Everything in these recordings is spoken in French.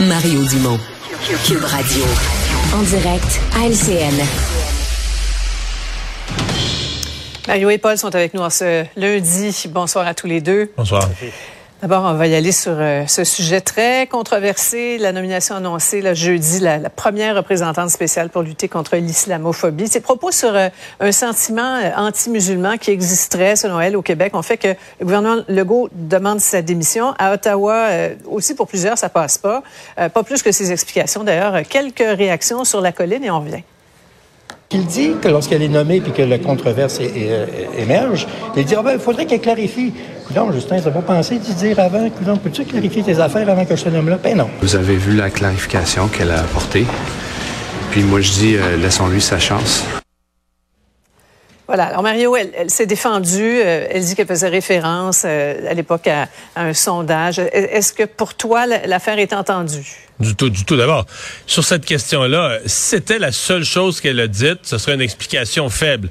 Mario Dumont. Cube Radio. En direct à LCN. Mario et Paul sont avec nous en ce lundi. Bonsoir à tous les deux. Bonsoir. D'abord, on va y aller sur euh, ce sujet très controversé, la nomination annoncée jeudi, la, la, première représentante spéciale pour lutter contre l'islamophobie. Ses propos sur euh, un sentiment euh, anti-musulman qui existerait, selon elle, au Québec, ont fait que le gouvernement Legault demande sa démission. À Ottawa, aussi pour plusieurs, ça passe pas. pas plus que ses explications. D'ailleurs, quelques réactions sur la colline et on revient. Il dit que lorsqu'elle est nommée puis que la controverse émerge, il dit ah ben, il faudrait qu'elle clarifie. Non, Justin, t'as pas pensé d'y dire avant? Coudon, peux-tu clarifier tes affaires avant que je te nomme là? Ben non. Vous avez vu la clarification qu'elle a apportée. Puis moi, je dis, euh, laissons-lui sa chance. Voilà. Alors, Mario, elle, s'est défendue. Euh, elle dit qu'elle faisait référence euh, à l'époque à, un sondage. Est-ce que pour toi, l'affaire est entendue? Du tout, du tout. D'abord, sur cette question-là, c'était la seule chose qu'elle a dite, ce serait une explication faible.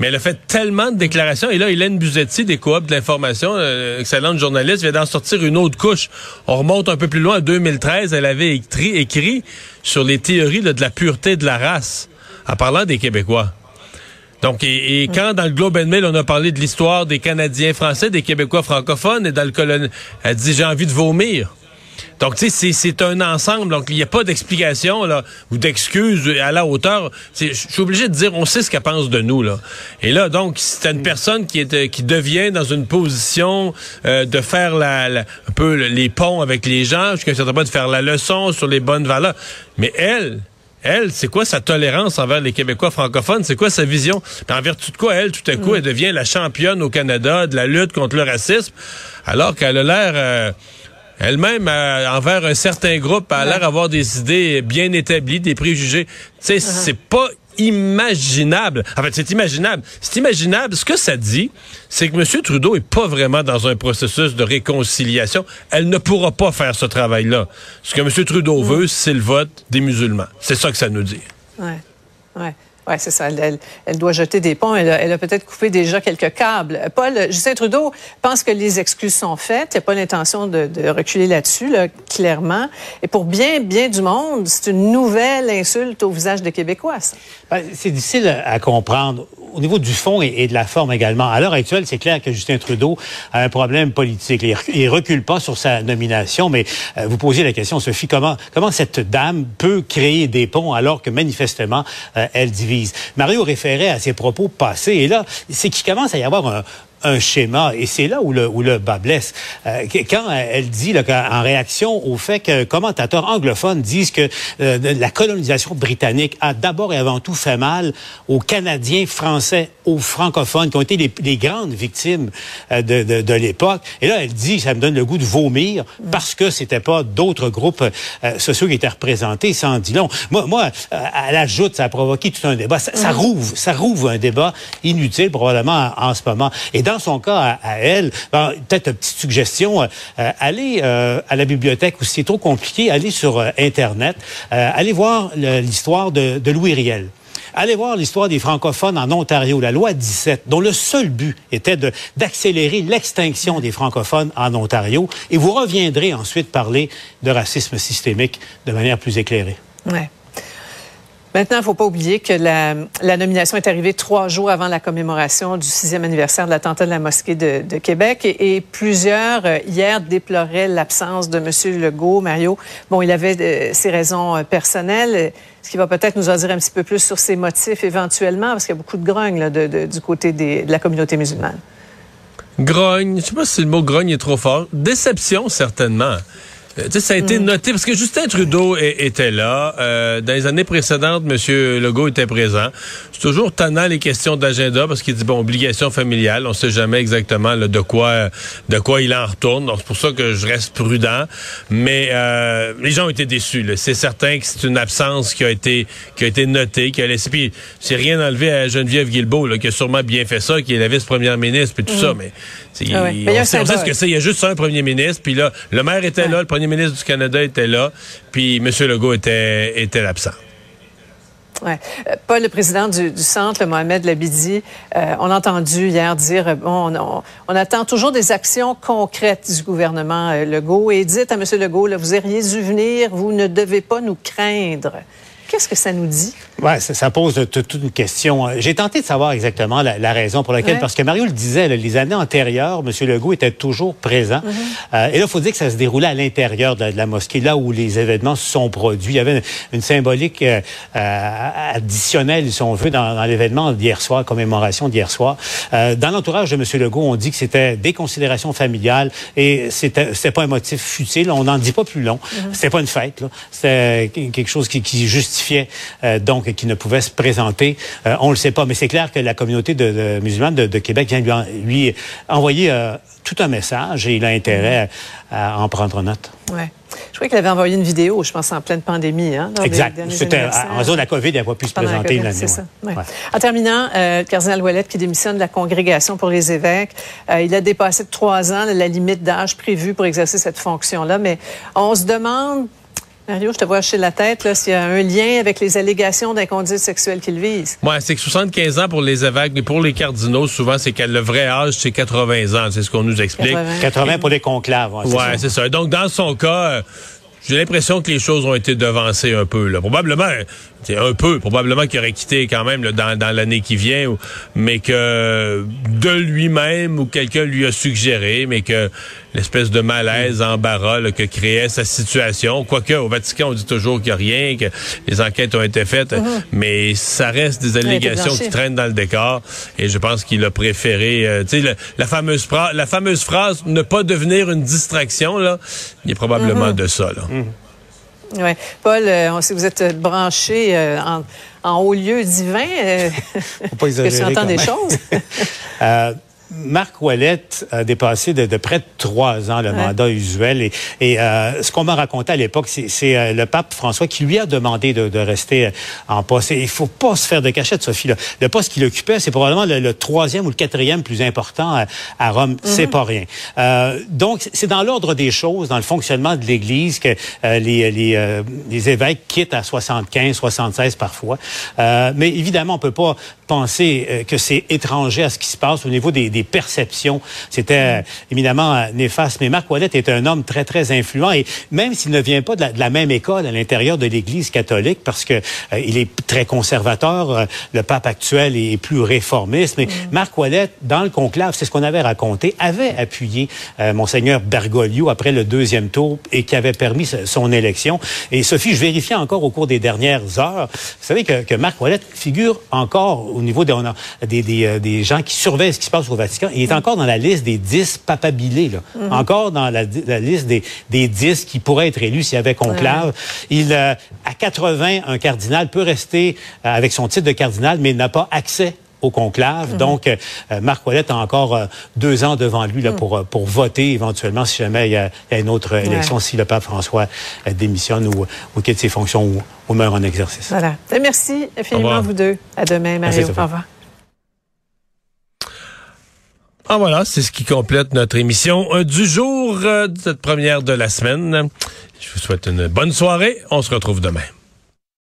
Mais elle a fait tellement de déclarations. Et là, Hélène Buzetti, des coops de l'information, euh, excellente journaliste, vient d'en sortir une autre couche. On remonte un peu plus loin, en 2013, elle avait écrit, écrit sur les théories de la pureté de la race, en parlant des Québécois. Donc, et, quand dans le Globe and Mail, on a parlé de l'histoire des Canadiens français, des Québécois francophones, et dans le colon, elle dit j'ai envie de vomir. Donc, tu sais, c'est un ensemble. Donc, il n'y a pas d'explication là ou d'excuses à la hauteur. Je suis obligé de dire, on sait ce qu'elle pense de nous. là. Et là, donc, c'est une personne qui est qui devient dans une position euh, de faire la, un peu les ponts avec les gens, jusqu'à un certain point de faire la leçon sur les bonnes valeurs. Mais elle, elle, c'est quoi sa tolérance envers les Québécois francophones? C'est quoi sa vision? en vertu de quoi, elle, tout à coup, mm. elle devient la championne au Canada de la lutte contre le racisme, alors qu'elle a l'air... Euh, elle-même, euh, envers un certain groupe, a l'air d'avoir des idées bien établies, des préjugés. Tu sais, uh-huh. c'est pas imaginable. En fait, c'est imaginable. C'est imaginable. Ce que ça dit, c'est que M. Trudeau est pas vraiment dans un processus de réconciliation. Elle ne pourra pas faire ce travail-là. Ce que M. Trudeau mm. veut, c'est le vote des musulmans. C'est ça que ça nous dit. Ouais. Ouais. Oui, c'est ça. Elle, doit jeter des ponts. Elle a, peut-être coupé déjà quelques câbles. Paul, Justin Trudeau pense que les excuses sont faites. Il n'y a pas l'intention de, reculer là-dessus, là, clairement. Et pour bien, bien du monde, c'est une nouvelle insulte au visage des Québécois. Ben, c'est difficile à comprendre au niveau du fond et, de la forme également. À l'heure actuelle, c'est clair que Justin Trudeau a un problème politique. Il, recule pas sur sa nomination, mais euh, vous posez la question, Sophie, comment, comment cette dame peut créer des ponts alors que manifestement, euh, elle divise? Mario référait à ses propos passés, et là, c'est qu'il commence à y avoir un, un schéma. Et c'est là où le, où le bas blesse. Euh, quand elle dit, là, en réaction au fait que commentateurs anglophones disent que euh, la colonisation britannique a d'abord et avant tout fait mal aux Canadiens français, aux francophones, qui ont été les, les grandes victimes euh, de, de, de l'époque. Et là, elle dit, ça me donne le goût de vomir parce que c'était pas d'autres groupes sociaux qui étaient représentés. Ça en dit long. Moi, moi elle ajoute, ça a provoqué tout un débat. Ça, ça rouvre, ça rouvre un débat inutile probablement en, en ce moment. Et dans son cas à, elle, ben, peut-être une petite suggestion, euh, euh, allez euh, à la bibliothèque ou si c'est trop compliqué, allez sur Internet, allez voir l'histoire de, de Louis Riel. Allez voir l'histoire des francophones en Ontario, la loi 17, dont le seul but était d'accélérer l'extinction des francophones en Ontario. Et vous reviendrez ensuite parler de racisme systémique de manière plus éclairée. Ouais. Maintenant, il ne faut pas oublier que la, nomination est arrivée trois jours avant la commémoration du sixième anniversaire de l'attentat de la mosquée de, Québec. Et, plusieurs, euh, hier, déploraient l'absence de M. Legault. Mario, bon, il avait euh, ses raisons euh, personnelles, ce qui va peut-être nous en dire un petit peu plus sur ses motifs éventuellement, parce qu'il y a beaucoup de grogne du côté de la communauté musulmane. Grogne, je ne sais pas si le mot grogne est trop fort. Déception, certainement. Euh, ça a été noté parce que Justin Trudeau était là. Euh, dans les années précédentes, M. Legault était présent. C'est toujours tannant les questions d'agenda parce qu'il dit bon obligation familiale. On sait jamais exactement de quoi de quoi il en retourne. Donc c'est pour ça que je reste prudent. Mais euh, les gens ont été déçus. C'est certain que c'est une absence qui a été qui a été notée, qui a laissé. Puis c'est rien enlevé à Geneviève Guilbeault là, qui a sûrement bien fait ça, qui est la vice-première ministre puis tout mm. ça. Mais, ah on, sait, ce que c'est. Il y a juste un premier ministre. Puis là, le maire était là, le premier ministre du Canada était là, puis M. Legault était, était absent. Euh, Paul, le président du, centre, Mohamed Labidi, euh, on a entendu hier dire, euh, bon, on, attend toujours des actions concrètes du gouvernement Legault. Et dites à M. Legault, vous auriez dû venir, vous ne devez pas nous craindre. Qu'est-ce que ça nous dit? Ouais, ça, ça pose toute une question. J'ai tenté de savoir exactement la, la raison pour laquelle, Ouais. parce que Mario le disait, là, les années antérieures, M. Legault était toujours présent. Euh, et là, il faut dire que ça se déroulait à l'intérieur de, la- de la mosquée, là où les événements se sont produits. Il y avait une, une symbolique euh, euh, additionnelle, si on veut, dans, dans l'événement d'hier soir, commémoration d'hier soir. Dans l'entourage de M. Legault, on dit que c'était des considérations familiales et c'était c'était pas un motif futile. On n'en dit pas plus long. C'était pas une fête. C'était quelque chose qui, qui justifiait euh, donc qui ne pouvait se présenter. Euh, on le sait pas, mais c'est clair que la communauté de, de musulmane de, de Québec vient lui, en- lui envoyer euh, tout un message et il a intérêt à, en prendre note. Ouais. Je crois qu'il avait envoyé une vidéo, je pense, en pleine pandémie. Hein, Exact. C'était en zone à COVID, il n'a pas pu se présenter COVID, l'année. c'est ça. ouais. Ouais. En terminant, euh, le cardinal Ouellette qui démissionne de la congrégation pour les évêques, euh, il a dépassé de trois ans la limite d'âge prévue pour exercer cette fonction-là, mais on se demande, Mario, je te vois chez la tête, là, s'il y a un lien avec les allégations d'inconduite sexuelle qu'il vise. Ouais, c'est que 75 ans pour les évêques, mais pour les cardinaux, souvent, c'est que le vrai âge, c'est 80 ans. C'est ce qu'on nous explique. 80. 80 pour les conclaves. ouais, c'est Ouais, ça. c'est ça. Donc, dans son cas, euh, j'ai l'impression que les choses ont été devancées un peu. Là. Probablement, c'est un peu, probablement qu'il aurait quitté quand même là, dans, dans l'année qui vient, ou- mais que de lui-même ou quelqu'un lui a suggéré, mais que l'espèce de malaise, embarras là, que créait sa situation, quoique au Vatican, on dit toujours qu'il n'y a rien, que les enquêtes ont été faites, mais ça reste des allégations qui traînent dans le décor, et je pense qu'il a préféré, euh, tu sais, le- la fameuse phrase, la fameuse phrase, ne pas devenir une distraction, là, il y a probablement de ça, là. Ouais. Paul, euh, vous êtes euh, branché euh, en, en haut lieu divin. euh, Faut pas Est-ce que tu entends des choses? Marc Ouellette a dépassé de, de près de trois ans le Ouais. mandat usuel. Et, et, euh, ce qu'on m'a raconté à l'époque, c'est c'est, euh, le pape François qui lui a demandé de, de rester euh, en poste. Et il faut pas se faire de cachette, Sophie. là. Le poste qu'il occupait, c'est probablement le, le troisième ou le quatrième plus important à, à Rome. C'est pas rien. Euh, donc, c'est dans l'ordre des choses, dans le fonctionnement de l'Église, que euh, les, les, euh, les évêques quittent à 75, 76 parfois. Euh, mais évidemment, on peut pas penser que c'est étranger à ce qui se passe au niveau des, des perceptions. C'était euh, évidemment euh, néfaste. Mais Marc Ouellette est un homme très, très influent. Et même s'il ne vient pas de la, de la même école à l'intérieur de l'Église catholique, parce que euh, il est très conservateur, euh, le pape actuel est plus réformiste. Mais Marc Ouellette, dans le conclave, c'est ce qu'on avait raconté, avait appuyé Monseigneur Bergoglio après le deuxième tour et qui avait permis son élection. Et Sophie, je vérifiais encore au cours des dernières heures, vous savez que, que Marc Ouellette figure encore au niveau des, des gens qui surveillent ce qui se passe au Vatican. Il est encore dans la liste des 10 papabilés, là. encore dans la, la liste des, des 10 qui pourraient être élus s'il y avait conclave. Il, euh, à 80, un cardinal peut rester euh, avec son titre de cardinal, mais n'a pas accès au conclave. Donc, euh, euh, Marc Ouellette a encore euh, deux ans devant lui là, pour, euh, pour voter éventuellement si jamais il y a, il y a une autre élection, si le pape François euh, démissionne ou, ou quitte ses fonctions ou, ou meurt en exercice. Voilà. Et merci infiniment, vous deux. À demain, Merci, Mario. Sophie. Au revoir. Ah voilà, c'est ce qui complète notre émission euh, du jour euh, cette première de la semaine. Je vous souhaite une bonne soirée. On se retrouve demain.